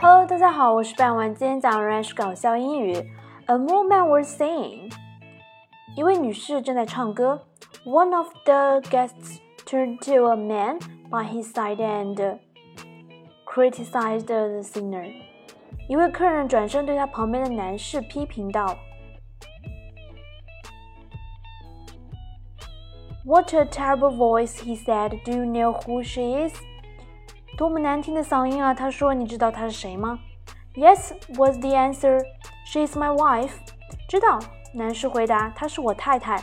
Hello，大家好，我是半晚，今天讲的仍然是搞笑英语。A woman was singing，一位女士正在唱歌。One of the guests turned to a man by his side and criticized the singer。一位客人转身对他旁边的男士批评道：“What a terrible voice!” he said. “Do you know who she is?” 多么难听的嗓音啊！他说：“你知道她是谁吗？”Yes was the answer. She is my wife. 知道，男士回答：“她是我太太。”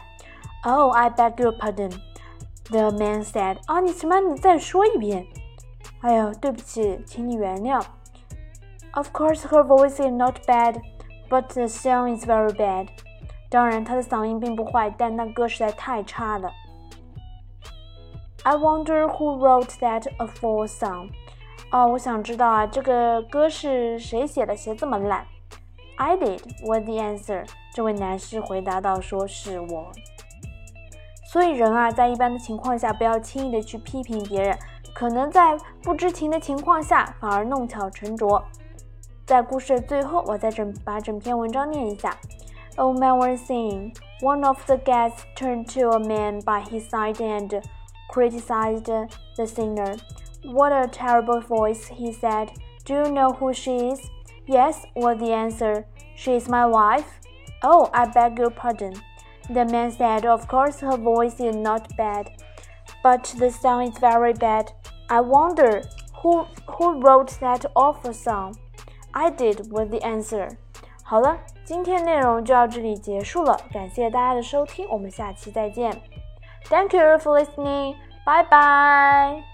Oh, I beg your pardon. The man said. 啊，你什么？你再说一遍。哎呦，对不起，请你原谅。Of course, her voice is not bad, but the song is very bad. 当然，她的嗓音并不坏，但那歌实在太差了。I wonder who wrote that awful song. 哦，我想知道啊，这个歌是谁写的？写这么烂？I did. Was the answer? 这位男士回答道：“说是我。”所以人啊，在一般的情况下，不要轻易的去批评别人，可能在不知情的情况下，反而弄巧成拙。在故事的最后，我再整把整篇文章念一下。A man was saying, one of the guests turned to a man by his side and criticized the singer. What a terrible voice, he said. Do you know who she is? Yes, was the answer. She is my wife. Oh, I beg your pardon. The man said, Of course, her voice is not bad, but the song is very bad. I wonder who, who wrote that awful song. I did, was the answer. 好了，今天内容就到这里结束了，感谢大家的收听，我们下期再见。 Thank you for listening. Bye bye.